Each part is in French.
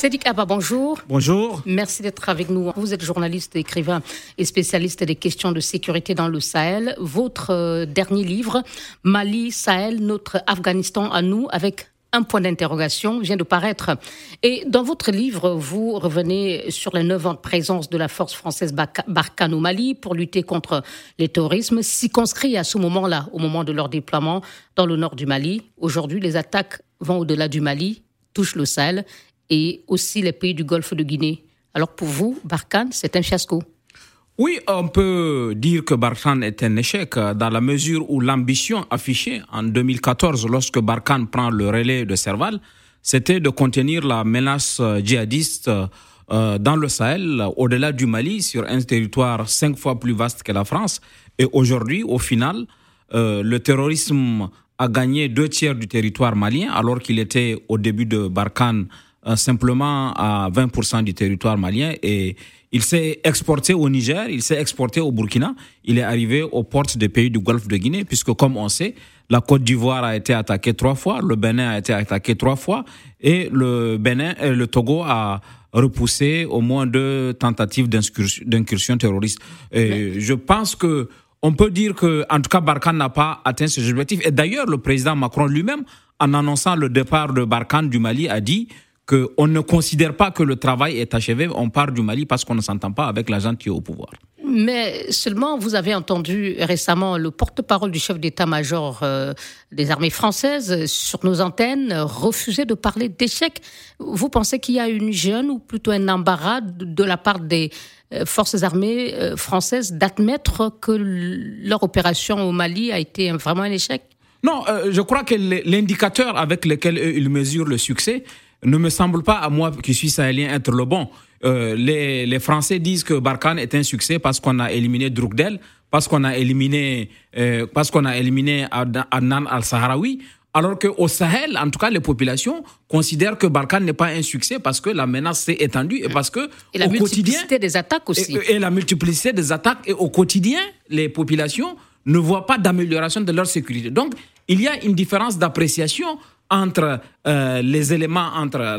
Sédic Abba, bonjour. Bonjour. Merci d'être avec nous. Vous êtes journaliste, écrivain et spécialiste des questions de sécurité dans le Sahel. Votre euh, dernier livre, Mali, Sahel, notre Afghanistan à nous, avec un point d'interrogation vient de paraître. Et dans votre livre, vous revenez sur les neuf ans de présence de la force française Barkhane au Mali pour lutter contre les terrorismes, circonscrits à ce moment-là, au moment de leur déploiement dans le nord du Mali. Aujourd'hui, les attaques vont au-delà du Mali, touchent le Sahel et aussi les pays du Golfe de Guinée. Alors pour vous, Barkhane, c'est un fiasco oui, on peut dire que Barkhane est un échec euh, dans la mesure où l'ambition affichée en 2014 lorsque Barkhane prend le relais de Serval, c'était de contenir la menace euh, djihadiste euh, dans le Sahel, au-delà du Mali, sur un territoire cinq fois plus vaste que la France. Et aujourd'hui, au final, le terrorisme a gagné deux tiers du territoire malien, alors qu'il était au début de Barkhane simplement à 20% du territoire malien et il s'est exporté au Niger, il s'est exporté au Burkina, il est arrivé aux portes des pays du Golfe de Guinée, puisque comme on sait, la Côte d'Ivoire a été attaquée trois fois, le Bénin a été attaqué trois fois, et le Bénin, et le Togo a repoussé au moins deux tentatives d'incursion terroriste. Et je pense que on peut dire que, en tout cas, Barkhane n'a pas atteint ses objectifs. Et d'ailleurs, le président Macron lui-même, en annonçant le départ de Barkhane du Mali, a dit qu'on ne considère pas que le travail est achevé, on part du Mali parce qu'on ne s'entend pas avec l'agent qui est au pouvoir. Mais seulement, vous avez entendu récemment le porte-parole du chef d'état-major euh, des armées françaises sur nos antennes refuser de parler d'échec. Vous pensez qu'il y a une jeune ou plutôt un embarras de la part des euh, forces armées euh, françaises d'admettre que leur opération au Mali a été vraiment un échec? Non, je crois que l'indicateur avec lequel ils mesurent le succès, ne me semble pas à moi qui suis sahélien être le bon. Euh, les, les, Français disent que Barkhane est un succès parce qu'on a éliminé Drukdel, parce qu'on a éliminé, euh, parce qu'on a éliminé Adnan al-Sahraoui. Alors qu'au Sahel, en tout cas, les populations considèrent que Barkhane n'est pas un succès parce que la menace s'est étendue et parce que et la multiplicité des attaques aussi. Et, et, la multiplicité des attaques et au quotidien, les populations ne voient pas d'amélioration de leur sécurité. Donc, il y a une différence d'appréciation entre euh, les éléments, entre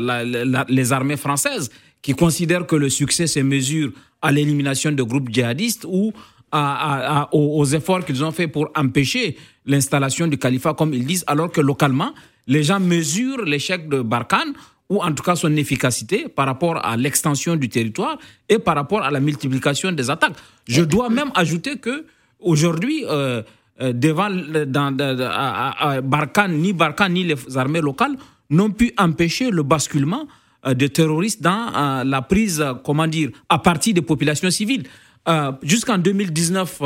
les armées françaises qui considèrent que le succès se mesure à l'élimination de groupes djihadistes ou aux, efforts qu'ils ont fait pour empêcher l'installation du califat, comme ils disent, alors que localement, les gens mesurent l'échec de Barkhane ou en tout cas son efficacité par rapport à l'extension du territoire et par rapport à la multiplication des attaques. Je dois même ajouter que aujourd'hui, euh, devant dans, à, Barkhane, ni Barkhane ni les armées locales n'ont pu empêcher le basculement euh, des terroristes dans euh, la prise, comment dire, à partir des populations civiles. Jusqu'en 2019,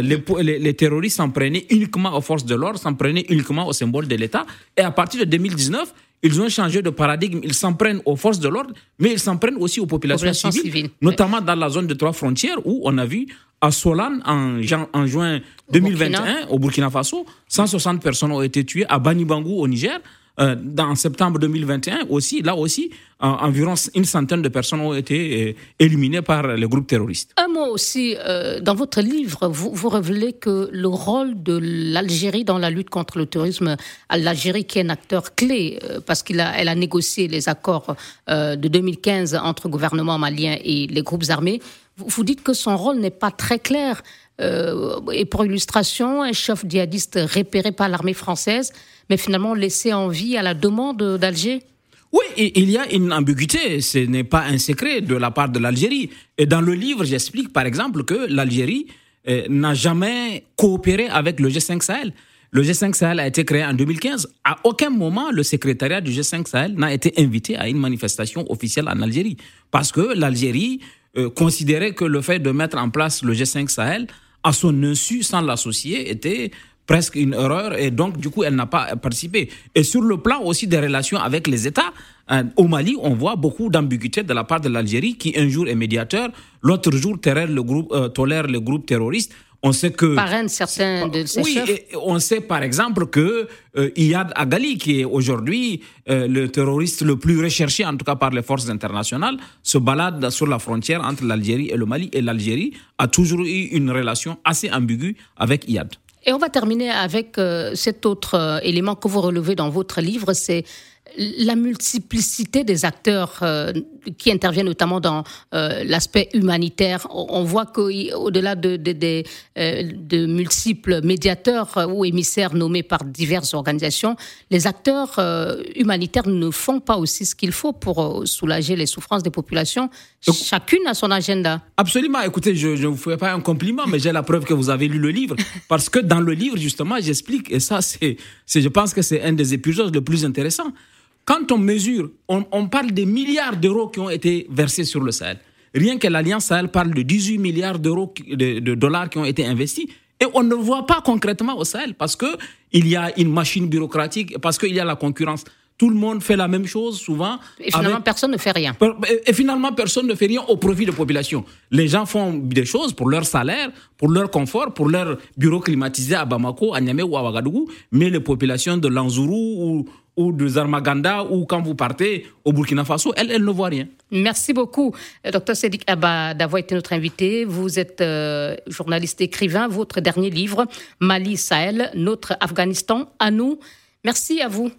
les, les, terroristes s'en prenaient uniquement aux forces de l'ordre, s'en prenaient uniquement aux symboles de l'État. Et à partir de 2019, ils ont changé de paradigme. Ils s'en prennent aux forces de l'ordre, mais ils s'en prennent aussi aux populations, civiles, notamment dans la zone de trois frontières où on a vu à Solan en, en juin 2021 au Burkina Faso, 160 personnes ont été tuées à Banibangou au Niger. Euh, en septembre 2021 aussi, là aussi, environ une centaine de personnes ont été euh, éliminées par les groupes terroristes. Un mot aussi, euh, dans votre livre, vous, vous révélez que le rôle de l'Algérie dans la lutte contre le terrorisme, l'Algérie qui est un acteur clé, parce qu'elle a, elle a négocié les accords de 2015 entre le gouvernement malien et les groupes armés, vous dites que son rôle n'est pas très clair. Euh, et pour illustration, un chef djihadiste repéré par l'armée française, mais finalement laissé en vie à la demande d'Alger oui, il y a une ambiguïté, ce n'est pas un secret de la part de l'Algérie. Et dans le livre, j'explique par exemple que l'Algérie euh, n'a jamais coopéré avec le G5 Sahel. Le G5 Sahel a été créé en 2015. À aucun moment, le secrétariat du G5 Sahel n'a été invité à une manifestation officielle en Algérie. Parce que l'Algérie euh, considérait que le fait de mettre en place le G5 Sahel à son insu sans l'associer était presque une erreur et donc du coup elle n'a pas participé. Et sur le plan aussi des relations avec les États, euh, au Mali on voit beaucoup d'ambiguïté de la part de l'Algérie qui un jour est médiateur, l'autre jour le groupe, euh, tolère le groupe terroriste. On sait que parraine certains de ces oui, on sait par exemple que euh, Iyad Agali, qui est aujourd'hui euh, le terroriste le plus recherché, en tout cas par les forces internationales, se balade sur la frontière entre l'Algérie et le Mali. Et l'Algérie a toujours eu une relation assez ambiguë avec Iyad. Et on va terminer avec euh, cet autre élément que vous relevez dans votre livre, c'est la multiplicité des acteurs euh, qui interviennent notamment dans euh, l'aspect humanitaire. On voit qu'au-delà de, de, euh, de, multiples médiateurs ou émissaires nommés par diverses organisations, les acteurs humanitaires ne font pas aussi ce qu'il faut pour soulager les souffrances des populations. Chacune a son agenda. Absolument. Écoutez, je ne vous fais pas un compliment, mais j'ai la preuve que vous avez lu le livre. Parce que dans le livre, justement, j'explique, et ça, c'est, je pense que c'est un des épisodes les plus intéressants. Quand on mesure, on, parle des milliards d'euros qui ont été versés sur le Sahel. Rien que l'Alliance Sahel parle de 18 milliards d'euros, de, dollars qui ont été investis. Et on ne voit pas concrètement au Sahel parce qu'il y a une machine bureaucratique, parce qu'il y a la concurrence. Tout le monde fait la même chose souvent. Et finalement, personne ne fait rien. Et finalement, personne ne fait rien au profit de la population. Les gens font des choses pour leur salaire, pour leur confort, pour leur bureau climatisé à Bamako, à Niamey ou à Ouagadougou. Mais les populations de Lanzourou ou, ou de Zarmaganda ou quand vous partez au Burkina Faso, elles, elles ne voient rien. Merci beaucoup, Dr Sédic Abba, d'avoir été notre invité. Vous êtes euh, journaliste écrivain. Votre dernier livre, Mali Sahel, notre Afghanistan à nous. Merci à vous.